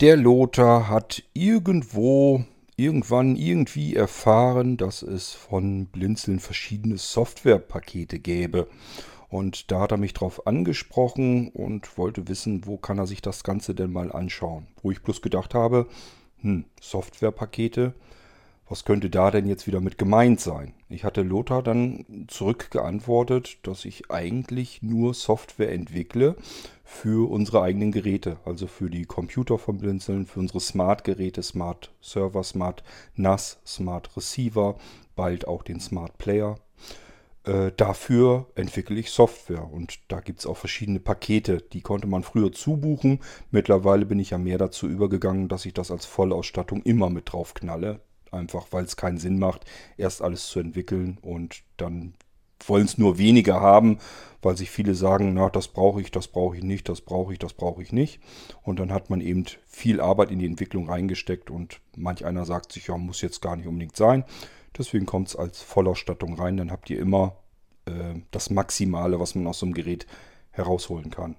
Der Lothar hat irgendwo, irgendwann, irgendwie erfahren, dass es von Blinzeln verschiedene Softwarepakete gäbe. Und da hat er mich drauf angesprochen und wollte wissen, wo kann er sich das Ganze denn mal anschauen. Wo ich bloß gedacht habe, hm, Softwarepakete, was könnte da denn jetzt wieder mit gemeint sein? Ich hatte Lothar dann zurückgeantwortet, dass ich eigentlich nur Software entwickle für unsere eigenen Geräte, also für die Computer von Blinzeln, für unsere Smart-Geräte, Smart Server, Smart NAS, Smart Receiver, bald auch den Smart Player. Äh, dafür entwickle ich Software und da gibt es auch verschiedene Pakete. Die konnte man früher zubuchen. Mittlerweile bin ich ja mehr dazu übergegangen, dass ich das als Vollausstattung immer mit drauf knalle. Einfach weil es keinen Sinn macht, erst alles zu entwickeln und dann wollen es nur weniger haben, weil sich viele sagen, na, das brauche ich, das brauche ich nicht, das brauche ich, das brauche ich nicht. Und dann hat man eben viel Arbeit in die Entwicklung reingesteckt und manch einer sagt sich, ja, muss jetzt gar nicht unbedingt sein. Deswegen kommt es als Vollausstattung rein. Dann habt ihr immer äh, das Maximale, was man aus so einem Gerät herausholen kann.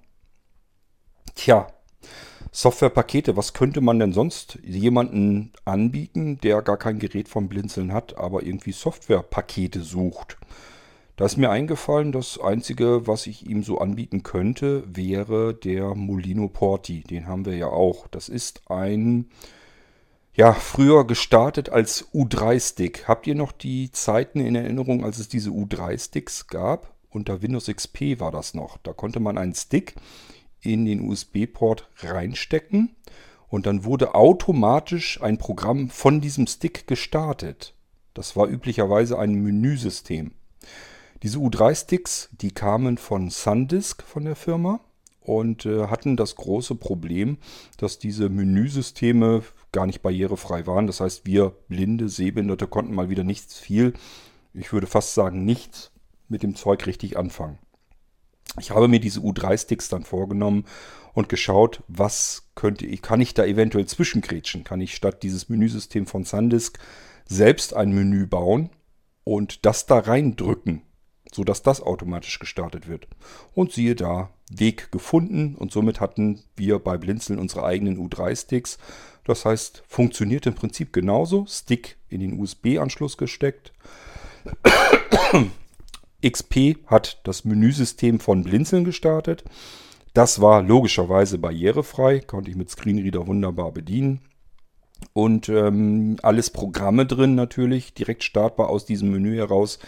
Tja, Softwarepakete, was könnte man denn sonst jemanden anbieten, der gar kein Gerät vom Blinzeln hat, aber irgendwie Softwarepakete sucht? Da ist mir eingefallen, das Einzige, was ich ihm so anbieten könnte, wäre der Molino Porti. Den haben wir ja auch. Das ist ein, ja, früher gestartet als U3-Stick. Habt ihr noch die Zeiten in Erinnerung, als es diese U3-Sticks gab? Unter Windows XP war das noch. Da konnte man einen Stick in den USB-Port reinstecken und dann wurde automatisch ein Programm von diesem Stick gestartet. Das war üblicherweise ein Menüsystem. Diese U3-Sticks, die kamen von SanDisk von der Firma und äh, hatten das große Problem, dass diese Menüsysteme gar nicht barrierefrei waren. Das heißt, wir blinde, Sehbehinderte konnten mal wieder nichts viel, ich würde fast sagen nichts mit dem Zeug richtig anfangen. Ich habe mir diese U3-Sticks dann vorgenommen und geschaut, was könnte ich, kann ich da eventuell zwischengrätschen? Kann ich statt dieses Menüsystem von SanDisk selbst ein Menü bauen und das da reindrücken, sodass das automatisch gestartet wird? Und siehe da, Weg gefunden und somit hatten wir bei Blinzeln unsere eigenen U3-Sticks. Das heißt, funktioniert im Prinzip genauso. Stick in den USB-Anschluss gesteckt. XP hat das Menüsystem von Blinzeln gestartet. Das war logischerweise barrierefrei, konnte ich mit Screenreader wunderbar bedienen. Und ähm, alles Programme drin natürlich, direkt startbar aus diesem Menü heraus,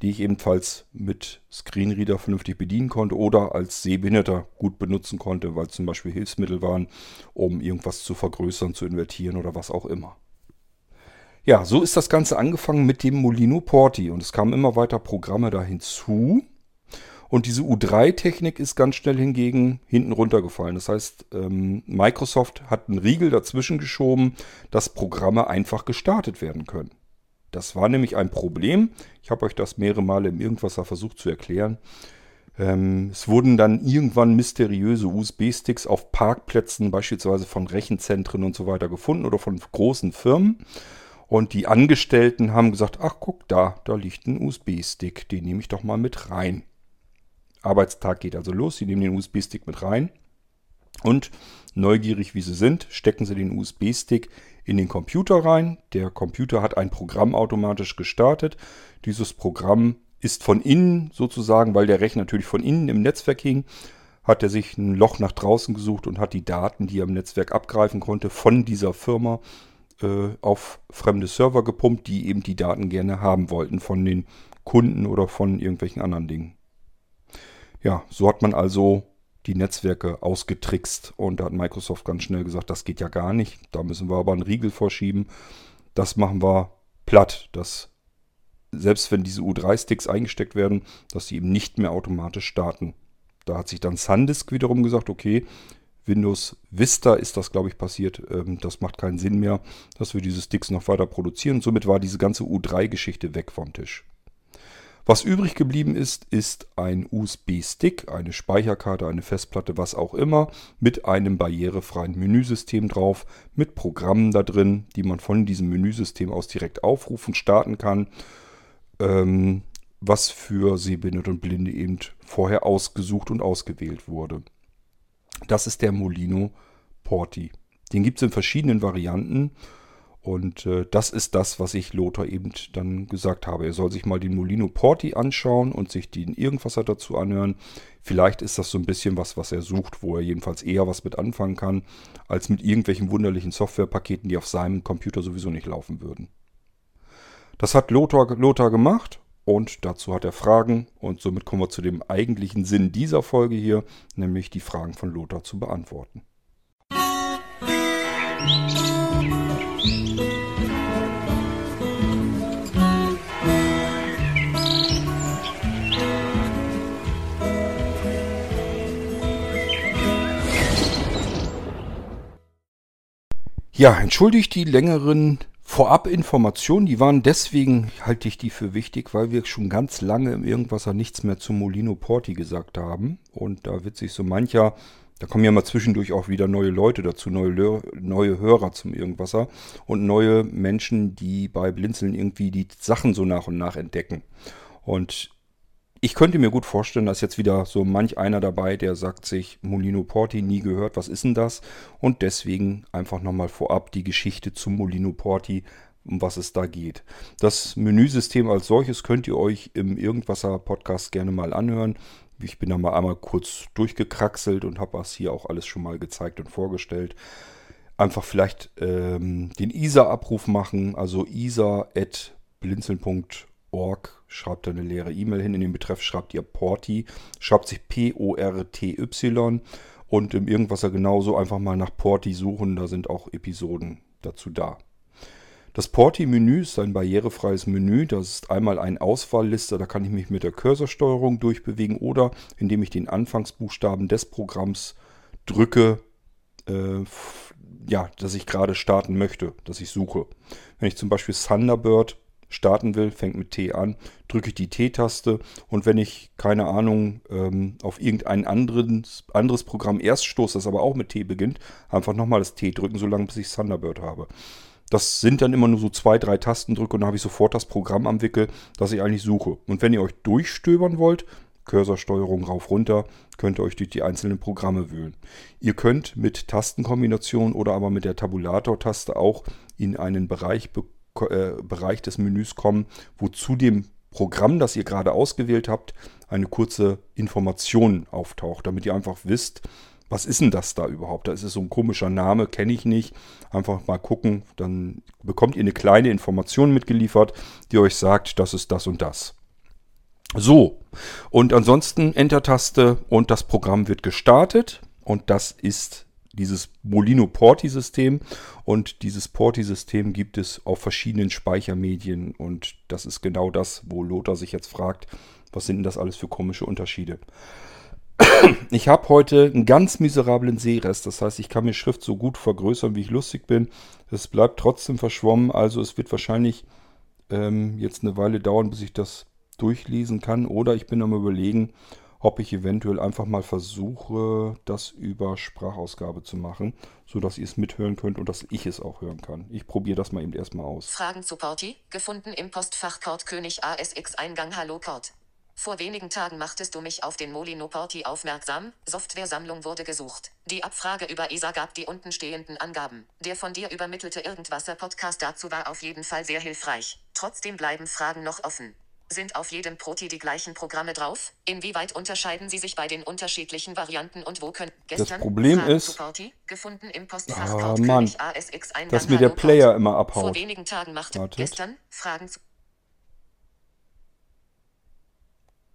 die ich ebenfalls mit Screenreader vernünftig bedienen konnte oder als Sehbehinderter gut benutzen konnte, weil zum Beispiel Hilfsmittel waren, um irgendwas zu vergrößern, zu invertieren oder was auch immer. Ja, so ist das Ganze angefangen mit dem Molino Porti und es kamen immer weiter Programme da hinzu. Und diese U3-Technik ist ganz schnell hingegen hinten runtergefallen. Das heißt, ähm, Microsoft hat einen Riegel dazwischen geschoben, dass Programme einfach gestartet werden können. Das war nämlich ein Problem. Ich habe euch das mehrere Male im Irgendwasser versucht zu erklären. Ähm, es wurden dann irgendwann mysteriöse USB-Sticks auf Parkplätzen, beispielsweise von Rechenzentren und so weiter gefunden oder von großen Firmen. Und die Angestellten haben gesagt, ach guck da, da liegt ein USB-Stick, den nehme ich doch mal mit rein. Arbeitstag geht also los, sie nehmen den USB-Stick mit rein und neugierig wie sie sind, stecken sie den USB-Stick in den Computer rein. Der Computer hat ein Programm automatisch gestartet. Dieses Programm ist von innen sozusagen, weil der Rechner natürlich von innen im Netzwerk hing, hat er sich ein Loch nach draußen gesucht und hat die Daten, die er im Netzwerk abgreifen konnte, von dieser Firma auf fremde Server gepumpt, die eben die Daten gerne haben wollten von den Kunden oder von irgendwelchen anderen Dingen. Ja, so hat man also die Netzwerke ausgetrickst und da hat Microsoft ganz schnell gesagt, das geht ja gar nicht. Da müssen wir aber einen Riegel vorschieben. Das machen wir platt, dass selbst wenn diese U3-Sticks eingesteckt werden, dass sie eben nicht mehr automatisch starten. Da hat sich dann SanDisk wiederum gesagt, okay, Windows Vista ist das, glaube ich, passiert. Ähm, das macht keinen Sinn mehr, dass wir diese Sticks noch weiter produzieren. Somit war diese ganze U3-Geschichte weg vom Tisch. Was übrig geblieben ist, ist ein USB-Stick, eine Speicherkarte, eine Festplatte, was auch immer, mit einem barrierefreien Menüsystem drauf, mit Programmen da drin, die man von diesem Menüsystem aus direkt aufrufen, starten kann, ähm, was für Sehbehinderte und Blinde eben vorher ausgesucht und ausgewählt wurde. Das ist der Molino Porti. Den gibt es in verschiedenen Varianten. Und äh, das ist das, was ich Lothar eben dann gesagt habe. Er soll sich mal den Molino Porti anschauen und sich den Irgendwasser dazu anhören. Vielleicht ist das so ein bisschen was, was er sucht, wo er jedenfalls eher was mit anfangen kann, als mit irgendwelchen wunderlichen Softwarepaketen, die auf seinem Computer sowieso nicht laufen würden. Das hat Lothar, Lothar gemacht und dazu hat er Fragen und somit kommen wir zu dem eigentlichen Sinn dieser Folge hier, nämlich die Fragen von Lothar zu beantworten. Ja, entschuldigt die längeren Vorabinformationen, die waren deswegen, halte ich die für wichtig, weil wir schon ganz lange im Irgendwasser nichts mehr zu Molino Porti gesagt haben. Und da wird sich so mancher, da kommen ja mal zwischendurch auch wieder neue Leute dazu, neue, neue Hörer zum Irgendwasser und neue Menschen, die bei Blinzeln irgendwie die Sachen so nach und nach entdecken. Und ich könnte mir gut vorstellen, dass jetzt wieder so manch einer dabei, der sagt sich, Molino Porti nie gehört, was ist denn das? Und deswegen einfach nochmal vorab die Geschichte zum Molino Porti, um was es da geht. Das Menüsystem als solches könnt ihr euch im Irgendwasser Podcast gerne mal anhören. Ich bin da mal einmal kurz durchgekraxelt und habe das hier auch alles schon mal gezeigt und vorgestellt. Einfach vielleicht ähm, den ISA-Abruf machen, also isa.blinzeln.org org, schreibt da eine leere E-Mail hin. In den Betreff schreibt ihr Porti, schreibt sich P-O-R-T-Y und im Irgendwasser genauso einfach mal nach Porti suchen. Da sind auch Episoden dazu da. Das Porti-Menü ist ein barrierefreies Menü. Das ist einmal ein Auswahlliste, da kann ich mich mit der Cursorsteuerung durchbewegen oder indem ich den Anfangsbuchstaben des Programms drücke, äh, ja, dass ich gerade starten möchte, dass ich suche. Wenn ich zum Beispiel Thunderbird starten will, fängt mit T an, drücke ich die T-Taste und wenn ich, keine Ahnung, ähm, auf irgendein anderes, anderes Programm erst stoße, das aber auch mit T beginnt, einfach nochmal das T drücken, solange bis ich Thunderbird habe. Das sind dann immer nur so zwei, drei Tastendrücke und dann habe ich sofort das Programm am Wickel, das ich eigentlich suche. Und wenn ihr euch durchstöbern wollt, Cursorsteuerung rauf runter, könnt ihr euch durch die einzelnen Programme wühlen. Ihr könnt mit Tastenkombination oder aber mit der Tabulator-Taste auch in einen Bereich Bereich des Menüs kommen, wo zu dem Programm, das ihr gerade ausgewählt habt, eine kurze Information auftaucht, damit ihr einfach wisst, was ist denn das da überhaupt? Da ist es so ein komischer Name, kenne ich nicht. Einfach mal gucken, dann bekommt ihr eine kleine Information mitgeliefert, die euch sagt, das ist das und das. So, und ansonsten Enter-Taste und das Programm wird gestartet und das ist dieses Molino Porti-System. Und dieses Porti-System gibt es auf verschiedenen Speichermedien. Und das ist genau das, wo Lothar sich jetzt fragt, was sind denn das alles für komische Unterschiede? Ich habe heute einen ganz miserablen Sehrest. Das heißt, ich kann mir Schrift so gut vergrößern, wie ich lustig bin. Es bleibt trotzdem verschwommen. Also es wird wahrscheinlich ähm, jetzt eine Weile dauern, bis ich das durchlesen kann. Oder ich bin am überlegen, ob ich eventuell einfach mal versuche, das über Sprachausgabe zu machen, sodass ihr es mithören könnt und dass ich es auch hören kann. Ich probiere das mal eben erstmal aus. Fragen zu Porti, gefunden im Postfach Kord König ASX Eingang Hallo Kord. Vor wenigen Tagen machtest du mich auf den Molino Porti aufmerksam. Softwaresammlung wurde gesucht. Die Abfrage über ESA gab die untenstehenden Angaben. Der von dir übermittelte Irgendwasser-Podcast dazu war auf jeden Fall sehr hilfreich. Trotzdem bleiben Fragen noch offen. Sind auf jedem Proti die gleichen Programme drauf? Inwieweit unterscheiden sie sich bei den unterschiedlichen Varianten und wo können gestern Das Problem Fragen ist, Party, gefunden im Postfach ah, Mann, dass mir der Player immer abhaut. Vor wenigen Tagen machte Wartet. gestern Fragen zu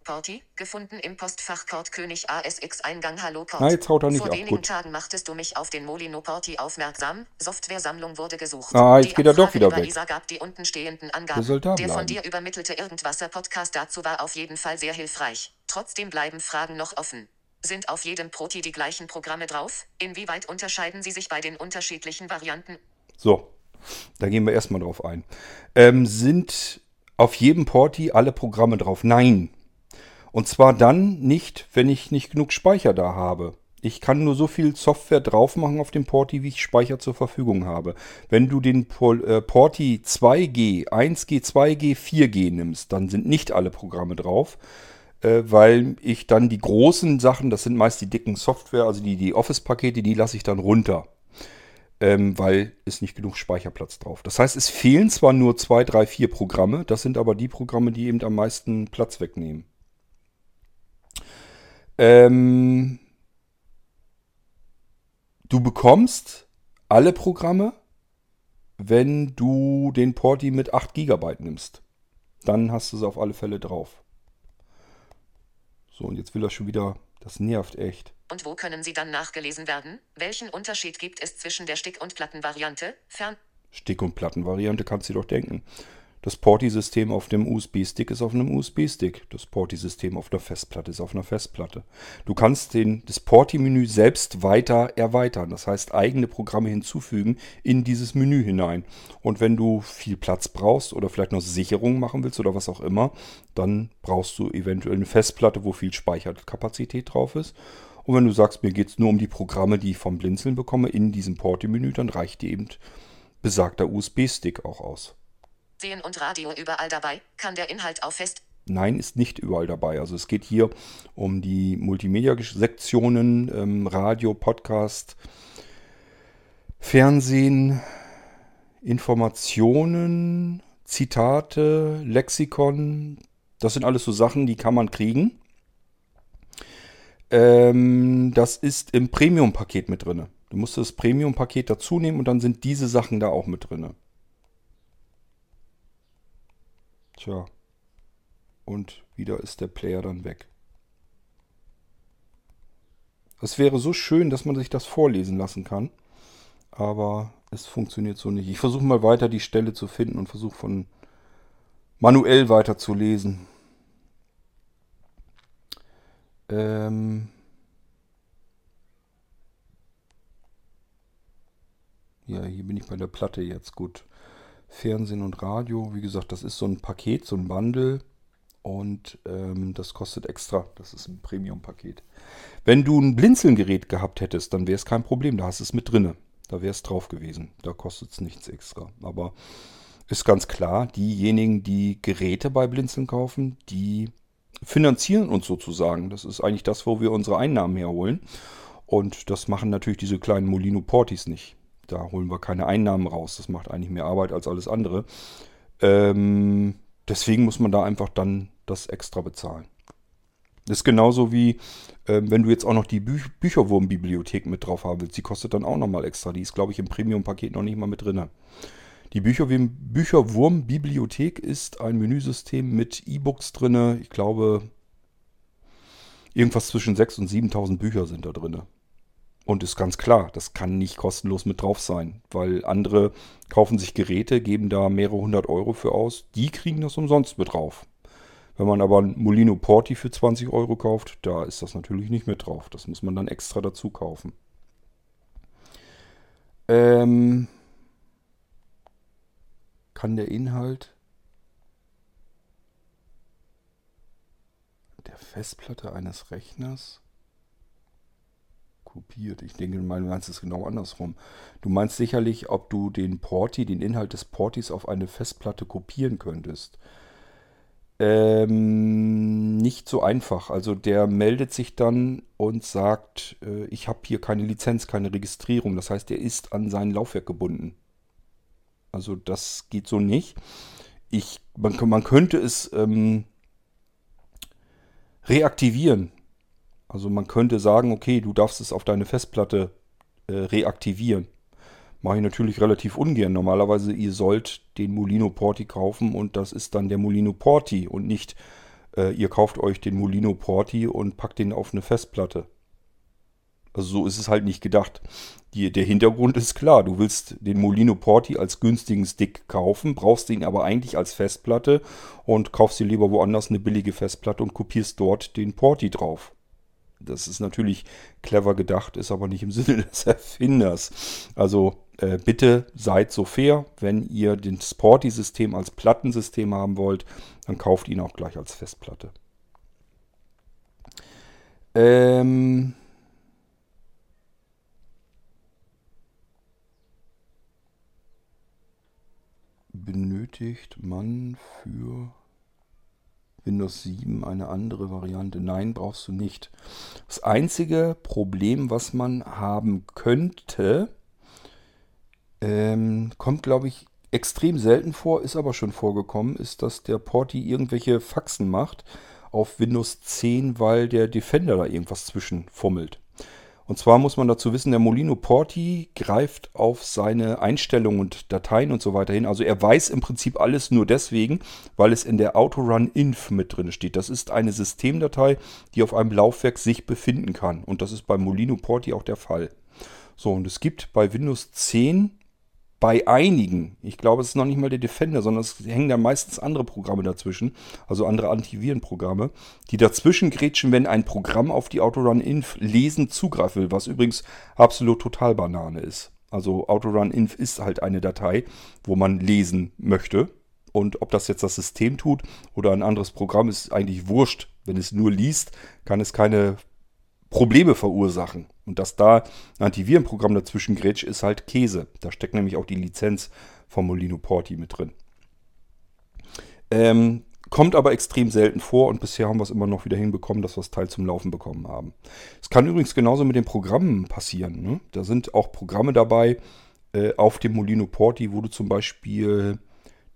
Porti, gefunden im Postfach Port König ASX Eingang Hallo Port. Na, jetzt haut er nicht Vor ab. wenigen Gut. Tagen machtest du mich auf den Molino Porti aufmerksam. Softwaresammlung wurde gesucht. Ah, jetzt die geht er doch wieder weg. Isa gab die untenstehenden Angaben. Der bleiben. von dir übermittelte Irgendwasser Podcast dazu war auf jeden Fall sehr hilfreich. Trotzdem bleiben Fragen noch offen. Sind auf jedem Proti die gleichen Programme drauf? Inwieweit unterscheiden sie sich bei den unterschiedlichen Varianten? So, da gehen wir erstmal drauf ein. Ähm, sind auf jedem Porti alle Programme drauf? Nein, und zwar dann nicht, wenn ich nicht genug Speicher da habe. Ich kann nur so viel Software drauf machen auf dem Porti, wie ich Speicher zur Verfügung habe. Wenn du den äh, Porti 2G, 1G, 2G, 4G nimmst, dann sind nicht alle Programme drauf, äh, weil ich dann die großen Sachen, das sind meist die dicken Software, also die, die Office-Pakete, die lasse ich dann runter. ähm, weil ist nicht genug Speicherplatz drauf. Das heißt, es fehlen zwar nur zwei, drei, vier Programme, das sind aber die Programme, die eben am meisten Platz wegnehmen. Ähm, du bekommst alle Programme, wenn du den Porti mit 8 GB nimmst. Dann hast du sie auf alle Fälle drauf. So, und jetzt will er schon wieder. Das nervt echt. Und wo können sie dann nachgelesen werden? Welchen Unterschied gibt es zwischen der Stick- und Plattenvariante? Fern. Stick- und Plattenvariante kannst du dir doch denken. Das Porti-System auf dem USB-Stick ist auf einem USB-Stick. Das Porti-System auf der Festplatte ist auf einer Festplatte. Du kannst den, das Porti-Menü selbst weiter erweitern. Das heißt, eigene Programme hinzufügen in dieses Menü hinein. Und wenn du viel Platz brauchst oder vielleicht noch Sicherung machen willst oder was auch immer, dann brauchst du eventuell eine Festplatte, wo viel Speicherkapazität drauf ist. Und wenn du sagst, mir geht es nur um die Programme, die ich vom Blinzeln bekomme, in diesem Porti-Menü, dann reicht dir eben besagter USB-Stick auch aus. Sehen und Radio überall dabei, kann der Inhalt auf Fest. Nein, ist nicht überall dabei. Also es geht hier um die Multimedia-Sektionen, ähm, Radio, Podcast, Fernsehen, Informationen, Zitate, Lexikon. Das sind alles so Sachen, die kann man kriegen. Ähm, das ist im Premium-Paket mit drin. Du musst das Premium-Paket dazu nehmen und dann sind diese Sachen da auch mit drin. Tja. Und wieder ist der Player dann weg. Es wäre so schön, dass man sich das vorlesen lassen kann. Aber es funktioniert so nicht. Ich versuche mal weiter die Stelle zu finden und versuche von manuell weiter zu lesen. Ähm ja, hier bin ich bei der Platte jetzt. Gut. Fernsehen und Radio. Wie gesagt, das ist so ein Paket, so ein Bundle. Und ähm, das kostet extra. Das ist ein Premium-Paket. Wenn du ein Blinzelgerät gehabt hättest, dann wäre es kein Problem. Da hast du es mit drinne. Da wäre es drauf gewesen. Da kostet es nichts extra. Aber ist ganz klar, diejenigen, die Geräte bei Blinzeln kaufen, die finanzieren uns sozusagen. Das ist eigentlich das, wo wir unsere Einnahmen herholen. Und das machen natürlich diese kleinen Molino Portis nicht. Da holen wir keine Einnahmen raus. Das macht eigentlich mehr Arbeit als alles andere. Ähm, deswegen muss man da einfach dann das extra bezahlen. Das ist genauso wie, äh, wenn du jetzt auch noch die Bü Bücherwurm-Bibliothek mit drauf haben willst. Die kostet dann auch nochmal extra. Die ist, glaube ich, im Premium-Paket noch nicht mal mit drin. Die Bücherwurm-Bibliothek ist ein Menüsystem mit E-Books drin. Ich glaube, irgendwas zwischen 6.000 und 7.000 Bücher sind da drin. Und ist ganz klar, das kann nicht kostenlos mit drauf sein, weil andere kaufen sich Geräte, geben da mehrere hundert Euro für aus, die kriegen das umsonst mit drauf. Wenn man aber ein Molino Porti für 20 Euro kauft, da ist das natürlich nicht mit drauf. Das muss man dann extra dazu kaufen. Ähm, kann der Inhalt der Festplatte eines Rechners kopiert. Ich denke, du meinst es genau andersrum. Du meinst sicherlich, ob du den Porti, den Inhalt des Portis auf eine Festplatte kopieren könntest. Ähm, nicht so einfach. Also der meldet sich dann und sagt, äh, ich habe hier keine Lizenz, keine Registrierung. Das heißt, er ist an sein Laufwerk gebunden. Also das geht so nicht. Ich, man, man könnte es ähm, reaktivieren. Also man könnte sagen, okay, du darfst es auf deine Festplatte äh, reaktivieren. Mache ich natürlich relativ ungern. Normalerweise, ihr sollt den Molino Porti kaufen und das ist dann der Molino Porti und nicht, äh, ihr kauft euch den Molino Porti und packt den auf eine Festplatte. Also so ist es halt nicht gedacht. Die, der Hintergrund ist klar. Du willst den Molino Porti als günstigen Stick kaufen, brauchst ihn aber eigentlich als Festplatte und kaufst dir lieber woanders eine billige Festplatte und kopierst dort den Porti drauf. Das ist natürlich clever gedacht, ist aber nicht im Sinne des Erfinders. Also äh, bitte seid so fair, wenn ihr den Sporty-System als Plattensystem haben wollt, dann kauft ihn auch gleich als Festplatte. Ähm benötigt man für Windows 7 eine andere Variante? Nein, brauchst du nicht. Das einzige Problem, was man haben könnte, ähm, kommt, glaube ich, extrem selten vor, ist aber schon vorgekommen, ist, dass der Porti irgendwelche Faxen macht auf Windows 10, weil der Defender da irgendwas zwischen fummelt. Und zwar muss man dazu wissen, der Molino Porti greift auf seine Einstellungen und Dateien und so weiter hin. Also er weiß im Prinzip alles nur deswegen, weil es in der Autorun-Inf mit drin steht. Das ist eine Systemdatei, die auf einem Laufwerk sich befinden kann. Und das ist beim Molino Porti auch der Fall. So, und es gibt bei Windows 10 bei einigen, ich glaube, es ist noch nicht mal der Defender, sondern es hängen da meistens andere Programme dazwischen, also andere Antivirenprogramme, die dazwischen grätschen, wenn ein Programm auf die Autorun-Inf lesen zugreifen will, was übrigens absolut total Banane ist. Also Autorun-Inf ist halt eine Datei, wo man lesen möchte. Und ob das jetzt das System tut oder ein anderes Programm, ist eigentlich wurscht. Wenn es nur liest, kann es keine Probleme verursachen. Und dass da ein Antivirenprogramm dazwischen grätscht, ist halt Käse. Da steckt nämlich auch die Lizenz vom Molino Porti mit drin. Ähm, kommt aber extrem selten vor und bisher haben wir es immer noch wieder hinbekommen, dass wir das Teil zum Laufen bekommen haben. Es kann übrigens genauso mit den Programmen passieren. Ne? Da sind auch Programme dabei äh, auf dem Molino Porti, wo du zum Beispiel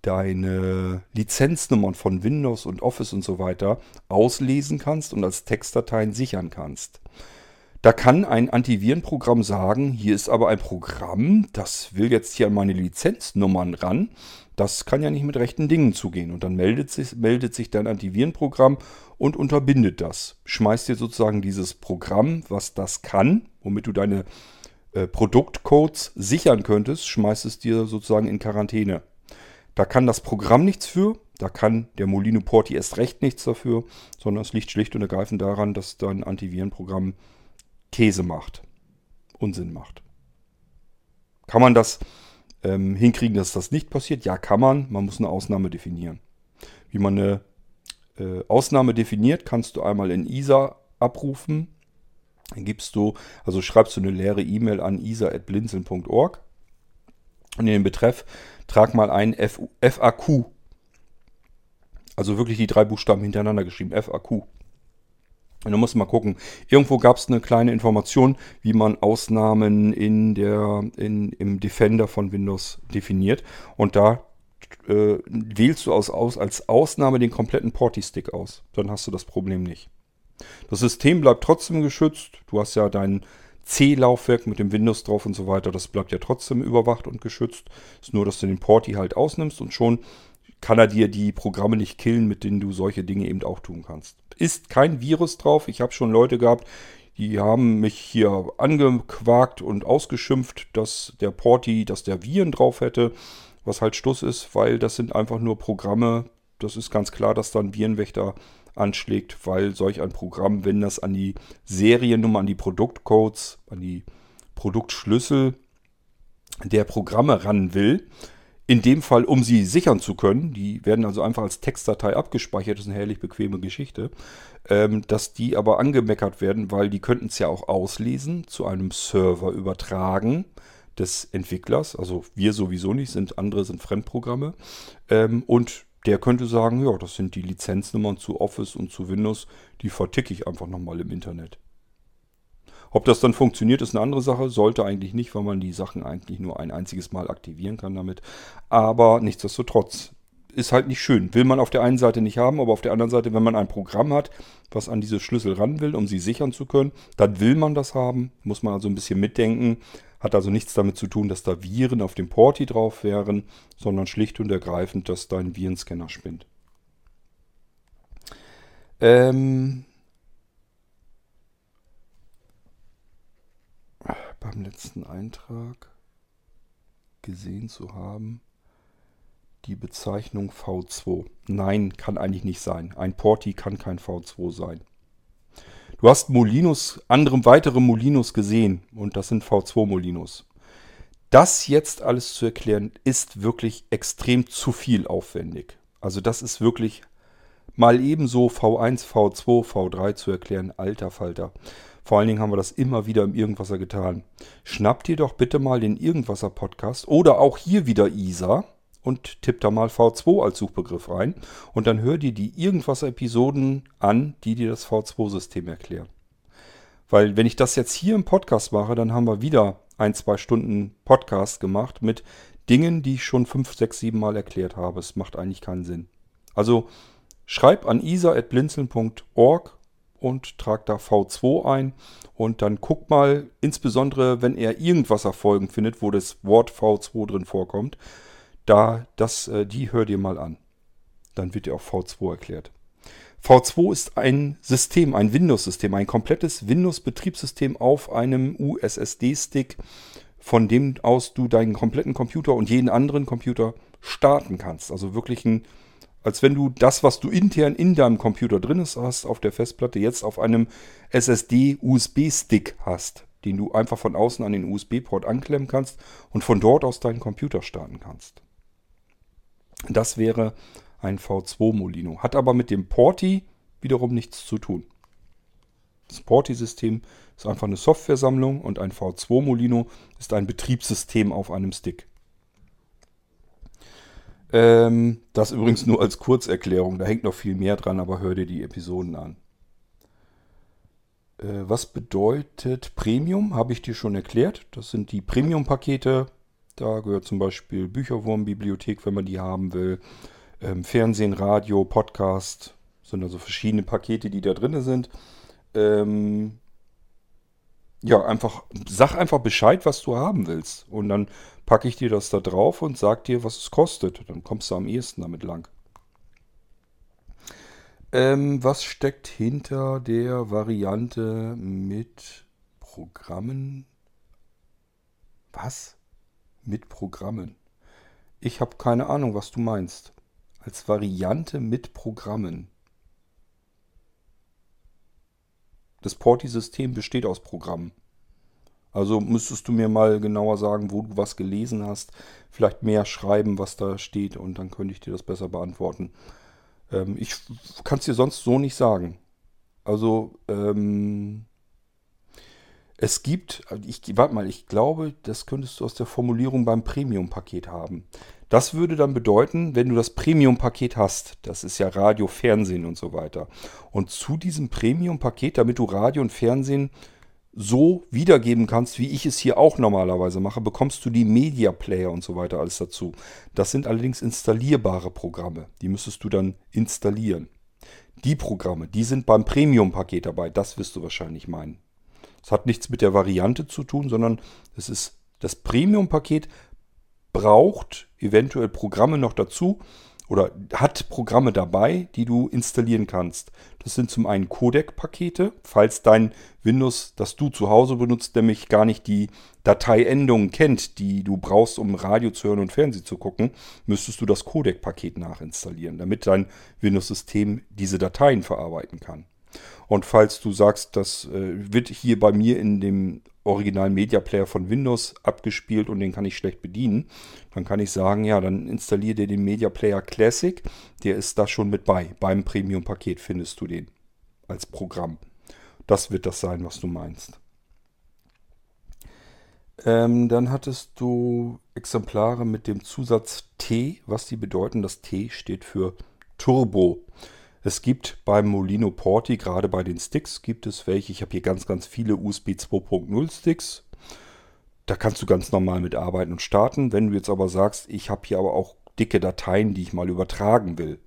deine Lizenznummern von Windows und Office und so weiter auslesen kannst und als Textdateien sichern kannst. Da kann ein Antivirenprogramm sagen, hier ist aber ein Programm, das will jetzt hier an meine Lizenznummern ran. Das kann ja nicht mit rechten Dingen zugehen. Und dann meldet sich, meldet sich dein Antivirenprogramm und unterbindet das. Schmeißt dir sozusagen dieses Programm, was das kann, womit du deine äh, Produktcodes sichern könntest, schmeißt es dir sozusagen in Quarantäne. Da kann das Programm nichts für, da kann der Molino Porti erst recht nichts dafür, sondern es liegt schlicht und ergreifend daran, dass dein Antivirenprogramm Käse macht. Unsinn macht. Kann man das ähm, hinkriegen, dass das nicht passiert? Ja, kann man. Man muss eine Ausnahme definieren. Wie man eine äh, Ausnahme definiert, kannst du einmal in ISA abrufen. Dann gibst du, also schreibst du eine leere E-Mail an isa.blinzeln.org und in den Betreff trag mal ein FAQ. Also wirklich die drei Buchstaben hintereinander geschrieben, FAQ. Und dann musst du mal gucken. Irgendwo gab es eine kleine Information, wie man Ausnahmen in der, in, im Defender von Windows definiert. Und da äh, wählst du aus, aus, als Ausnahme den kompletten Porti-Stick aus. Dann hast du das Problem nicht. Das System bleibt trotzdem geschützt. Du hast ja dein C-Laufwerk mit dem Windows drauf und so weiter. Das bleibt ja trotzdem überwacht und geschützt. Ist nur, dass du den Porti halt ausnimmst und schon kann er dir die Programme nicht killen, mit denen du solche Dinge eben auch tun kannst. Ist kein Virus drauf. Ich habe schon Leute gehabt, die haben mich hier angequakt und ausgeschimpft, dass der Porti, dass der Viren drauf hätte, was halt Stuss ist, weil das sind einfach nur Programme. Das ist ganz klar, dass da ein Virenwächter anschlägt, weil solch ein Programm, wenn das an die Seriennummer, an die Produktcodes, an die Produktschlüssel der Programme ran will, in dem Fall, um sie sichern zu können, die werden also einfach als Textdatei abgespeichert, das ist eine herrlich bequeme Geschichte, ähm, dass die aber angemeckert werden, weil die könnten es ja auch auslesen, zu einem Server übertragen des Entwicklers, also wir sowieso nicht, sind andere sind Fremdprogramme ähm, und der könnte sagen, ja, das sind die Lizenznummern zu Office und zu Windows, die verticke ich einfach nochmal im Internet. Ob das dann funktioniert, ist eine andere Sache. Sollte eigentlich nicht, weil man die Sachen eigentlich nur ein einziges Mal aktivieren kann damit. Aber nichtsdestotrotz ist halt nicht schön. Will man auf der einen Seite nicht haben, aber auf der anderen Seite, wenn man ein Programm hat, was an diese Schlüssel ran will, um sie sichern zu können, dann will man das haben. Muss man also ein bisschen mitdenken. Hat also nichts damit zu tun, dass da Viren auf dem Porti drauf wären, sondern schlicht und ergreifend, dass dein Virenscanner spinnt. Ähm, beim letzten Eintrag gesehen zu haben. Die Bezeichnung V2. Nein, kann eigentlich nicht sein. Ein Porti kann kein V2 sein. Du hast Molinos, andere weitere Molinos gesehen und das sind V2 Molinos. Das jetzt alles zu erklären, ist wirklich extrem zu viel aufwendig. Also das ist wirklich mal ebenso V1, V2, V3 zu erklären, alter Falter. Vor allen Dingen haben wir das immer wieder im Irgendwasser getan. Schnappt ihr doch bitte mal den Irgendwasser Podcast oder auch hier wieder ISA und tippt da mal V2 als Suchbegriff rein und dann hör dir die Irgendwasser Episoden an, die dir das V2-System erklären. Weil wenn ich das jetzt hier im Podcast mache, dann haben wir wieder ein, zwei Stunden Podcast gemacht mit Dingen, die ich schon fünf, sechs, sieben Mal erklärt habe. Es macht eigentlich keinen Sinn. Also schreib an isa.blinzeln.org und trag da V2 ein und dann guck mal, insbesondere wenn er irgendwas Erfolgen findet, wo das Wort V2 drin vorkommt, da das, äh, die hör dir mal an. Dann wird dir auch V2 erklärt. V2 ist ein System, ein Windows-System, ein komplettes Windows-Betriebssystem auf einem USSD-Stick, von dem aus du deinen kompletten Computer und jeden anderen Computer starten kannst. Also wirklich ein, als wenn du das, was du intern in deinem Computer drin hast, auf der Festplatte, jetzt auf einem SSD-USB-Stick hast, den du einfach von außen an den USB-Port anklemmen kannst und von dort aus deinen Computer starten kannst. Das wäre ein V2 Molino. Hat aber mit dem Porti wiederum nichts zu tun. Das Porti-System ist einfach eine Softwaresammlung und ein V2 Molino ist ein Betriebssystem auf einem Stick. Ähm, das übrigens nur als Kurzerklärung. Da hängt noch viel mehr dran, aber hör dir die Episoden an. Äh, was bedeutet Premium? Habe ich dir schon erklärt. Das sind die Premium-Pakete. Da gehört zum Beispiel Bücherwurm-Bibliothek, wenn man die haben will ähm, Fernsehen, Radio, Podcast, sind also verschiedene Pakete, die da drin sind. Ähm, ja, einfach, sag einfach Bescheid, was du haben willst. Und dann packe ich dir das da drauf und sag dir, was es kostet. Dann kommst du am ehesten damit lang. Ähm, was steckt hinter der Variante mit Programmen? Was? Mit Programmen? Ich habe keine Ahnung, was du meinst als Variante mit Programmen. Das Porti-System besteht aus Programmen. Also müsstest du mir mal genauer sagen, wo du was gelesen hast. Vielleicht mehr schreiben, was da steht und dann könnte ich dir das besser beantworten. Ähm, ich kann es dir sonst so nicht sagen. Also ähm, es gibt, ich warte mal, ich glaube, das könntest du aus der Formulierung beim Premium-Paket haben. Das würde dann bedeuten, wenn du das Premium-Paket hast, das ist ja Radio, Fernsehen und so weiter. Und zu diesem Premium-Paket, damit du Radio und Fernsehen so wiedergeben kannst, wie ich es hier auch normalerweise mache, bekommst du die Media Player und so weiter alles dazu. Das sind allerdings installierbare Programme. Die müsstest du dann installieren. Die Programme, die sind beim Premium-Paket dabei. Das wirst du wahrscheinlich meinen. Das hat nichts mit der Variante zu tun, sondern es ist das Premium-Paket braucht eventuell Programme noch dazu oder hat Programme dabei, die du installieren kannst. Das sind zum einen Codec-Pakete, falls dein Windows, das du zu Hause benutzt, nämlich gar nicht die Dateiendungen kennt, die du brauchst, um Radio zu hören und Fernsehen zu gucken, müsstest du das Codec-Paket nachinstallieren, damit dein Windows-System diese Dateien verarbeiten kann. Und falls du sagst, das äh, wird hier bei mir in dem originalen Media Player von Windows abgespielt und den kann ich schlecht bedienen, dann kann ich sagen, ja, dann installiere dir den Media Player Classic. Der ist da schon mit bei. Beim Premium-Paket findest du den als Programm. Das wird das sein, was du meinst. Ähm, dann hattest du Exemplare mit dem Zusatz T, was die bedeuten. Das T steht für Turbo. Es gibt beim Molino Porti, gerade bei den Sticks, gibt es welche. Ich habe hier ganz, ganz viele USB 2.0 Sticks. Da kannst du ganz normal mit arbeiten und starten. Wenn du jetzt aber sagst, ich habe hier aber auch dicke Dateien, die ich mal übertragen will,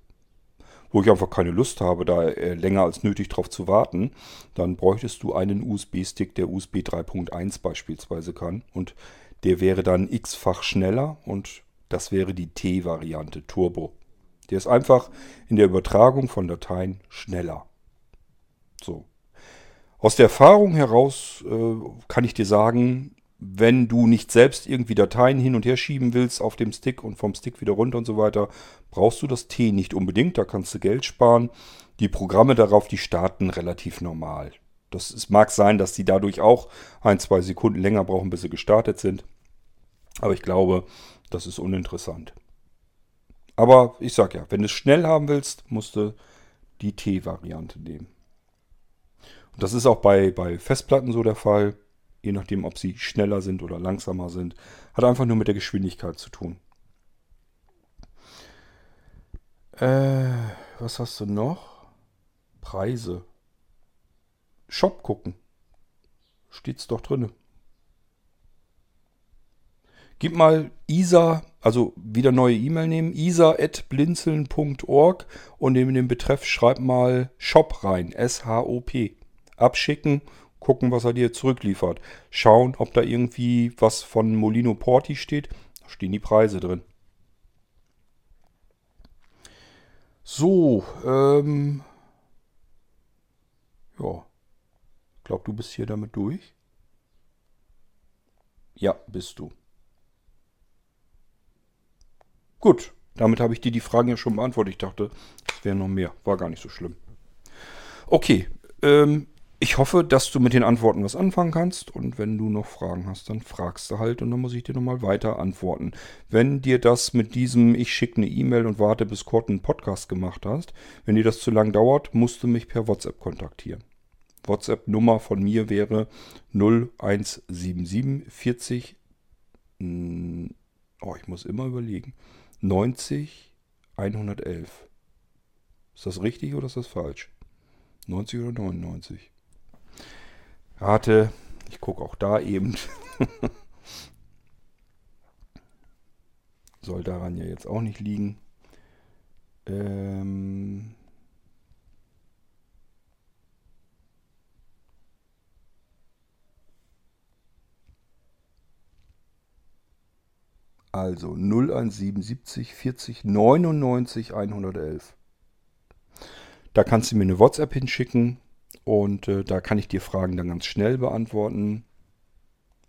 wo ich einfach keine Lust habe, da äh, länger als nötig drauf zu warten, dann bräuchtest du einen USB-Stick, der USB 3.1 beispielsweise kann. Und der wäre dann x-fach schneller und das wäre die T-Variante Turbo. Der ist einfach in der Übertragung von Dateien schneller. So. Aus der Erfahrung heraus äh, kann ich dir sagen, wenn du nicht selbst irgendwie Dateien hin und her schieben willst auf dem Stick und vom Stick wieder runter und so weiter, brauchst du das T nicht unbedingt. Da kannst du Geld sparen. Die Programme darauf, die starten relativ normal. Das, es mag sein, dass die dadurch auch ein, zwei Sekunden länger brauchen, bis sie gestartet sind. Aber ich glaube, das ist uninteressant. Aber ich sag ja, wenn du es schnell haben willst, musst du die T-Variante nehmen. Und das ist auch bei, bei Festplatten so der Fall, je nachdem, ob sie schneller sind oder langsamer sind. Hat einfach nur mit der Geschwindigkeit zu tun. Äh, was hast du noch? Preise. Shop gucken. Steht's doch drinne. Gib mal ISA, also wieder neue E-Mail nehmen, isa.blinzeln.org und in den Betreff schreib mal Shop rein, S-H-O-P. Abschicken, gucken, was er dir zurückliefert. Schauen, ob da irgendwie was von Molino Porti steht. Da stehen die Preise drin. So, ähm. Ja. Ich glaube, du bist hier damit durch. Ja, bist du. Gut, damit habe ich dir die Fragen ja schon beantwortet. Ich dachte, es wäre noch mehr. War gar nicht so schlimm. Okay, ähm, ich hoffe, dass du mit den Antworten was anfangen kannst. Und wenn du noch Fragen hast, dann fragst du halt und dann muss ich dir nochmal weiter antworten. Wenn dir das mit diesem Ich schicke eine E-Mail und warte, bis Kurt einen Podcast gemacht hast, wenn dir das zu lang dauert, musst du mich per WhatsApp kontaktieren. WhatsApp-Nummer von mir wäre 0177 40. Oh, ich muss immer überlegen. 90 111. Ist das richtig oder ist das falsch? 90 oder 99? Rate, ich gucke auch da eben. Soll daran ja jetzt auch nicht liegen. Ähm also 0177 40 99 111. Da kannst du mir eine WhatsApp hinschicken und äh, da kann ich dir Fragen dann ganz schnell beantworten.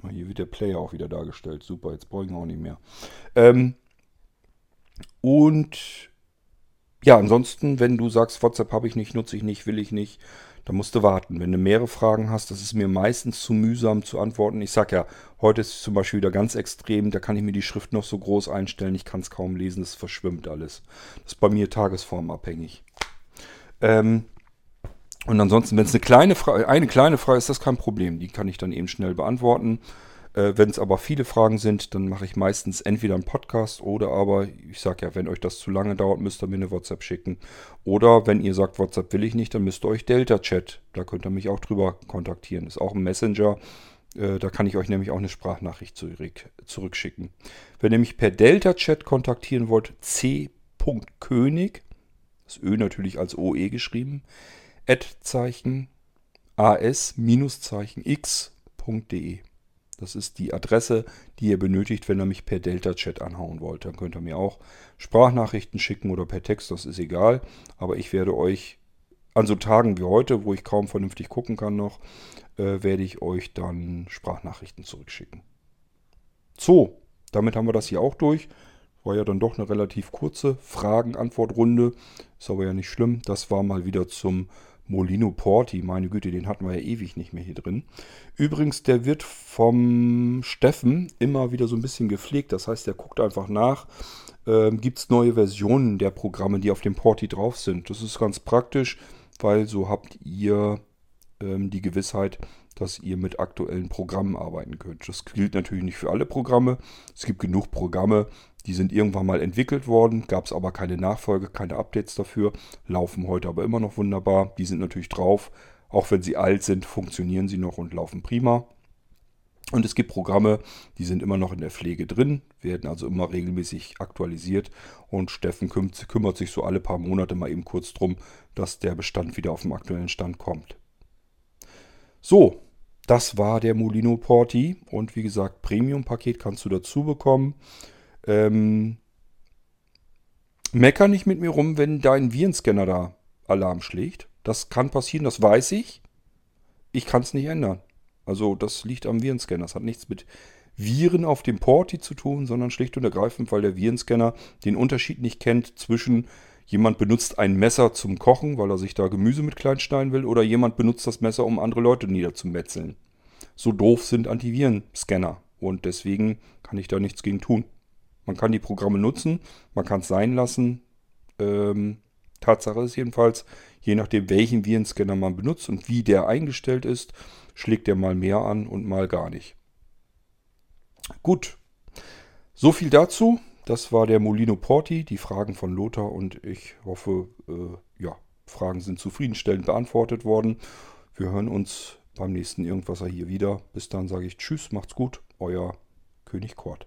Hier wird der Player auch wieder dargestellt. Super, jetzt brauchen wir auch nicht mehr. Ähm, und ja, ansonsten, wenn du sagst, WhatsApp habe ich nicht, nutze ich nicht, will ich nicht, dann musst du warten. Wenn du mehrere Fragen hast, das ist mir meistens zu mühsam zu antworten. Ich sag ja, heute ist es zum Beispiel wieder ganz extrem, da kann ich mir die Schrift noch so groß einstellen, ich kann es kaum lesen, es verschwimmt alles. Das ist bei mir tagesformabhängig. Ähm, und ansonsten, wenn es eine kleine Frage, eine kleine Frage ist, das kein Problem. Die kann ich dann eben schnell beantworten. Äh, wenn es aber viele Fragen sind, dann mache ich meistens entweder einen Podcast oder aber, ich sage ja, wenn euch das zu lange dauert, müsst ihr mir eine WhatsApp schicken. Oder wenn ihr sagt, WhatsApp will ich nicht, dann müsst ihr euch Delta Chat. Da könnt ihr mich auch drüber kontaktieren. Ist auch ein Messenger. Äh, da kann ich euch nämlich auch eine Sprachnachricht zurück, zurückschicken. Wenn ihr mich per Delta Chat kontaktieren wollt, c.könig, das Ö natürlich als OE geschrieben, Ad-Zeichen as-x.de. Das ist die Adresse, die ihr benötigt, wenn ihr mich per Delta-Chat anhauen wollt. Dann könnt ihr mir auch Sprachnachrichten schicken oder per Text, das ist egal. Aber ich werde euch an so Tagen wie heute, wo ich kaum vernünftig gucken kann noch, äh, werde ich euch dann Sprachnachrichten zurückschicken. So, damit haben wir das hier auch durch. War ja dann doch eine relativ kurze Fragen-Antwort-Runde. Ist aber ja nicht schlimm. Das war mal wieder zum Molino Porti, meine Güte, den hatten wir ja ewig nicht mehr hier drin. Übrigens, der wird vom Steffen immer wieder so ein bisschen gepflegt. Das heißt, der guckt einfach nach, ähm, gibt es neue Versionen der Programme, die auf dem Porti drauf sind. Das ist ganz praktisch, weil so habt ihr ähm, die Gewissheit, dass ihr mit aktuellen Programmen arbeiten könnt. Das gilt natürlich nicht für alle Programme. Es gibt genug Programme, die sind irgendwann mal entwickelt worden, gab es aber keine Nachfolge, keine Updates dafür, laufen heute aber immer noch wunderbar. Die sind natürlich drauf. Auch wenn sie alt sind, funktionieren sie noch und laufen prima. Und es gibt Programme, die sind immer noch in der Pflege drin, werden also immer regelmäßig aktualisiert. Und Steffen kümmert sich so alle paar Monate mal eben kurz drum, dass der Bestand wieder auf den aktuellen Stand kommt. So, das war der Molino Porti. Und wie gesagt, Premium-Paket kannst du dazu bekommen. Ähm, mecker nicht mit mir rum, wenn dein Virenscanner da Alarm schlägt. Das kann passieren, das weiß ich. Ich kann es nicht ändern. Also das liegt am Virenscanner. Das hat nichts mit Viren auf dem Porti zu tun, sondern schlicht und ergreifend, weil der Virenscanner den Unterschied nicht kennt zwischen jemand benutzt ein Messer zum Kochen, weil er sich da Gemüse mit kleinschneiden will, oder jemand benutzt das Messer, um andere Leute niederzumetzeln. So doof sind Antivirenscanner und deswegen kann ich da nichts gegen tun. Man kann die Programme nutzen, man kann es sein lassen. Ähm, Tatsache ist jedenfalls, je nachdem welchen Virenscanner man benutzt und wie der eingestellt ist, schlägt der mal mehr an und mal gar nicht. Gut, so viel dazu. Das war der Molino Porti, die Fragen von Lothar und ich hoffe, äh, ja, Fragen sind zufriedenstellend beantwortet worden. Wir hören uns beim nächsten Irgendwasser hier wieder. Bis dann sage ich Tschüss, macht's gut, euer König Kort.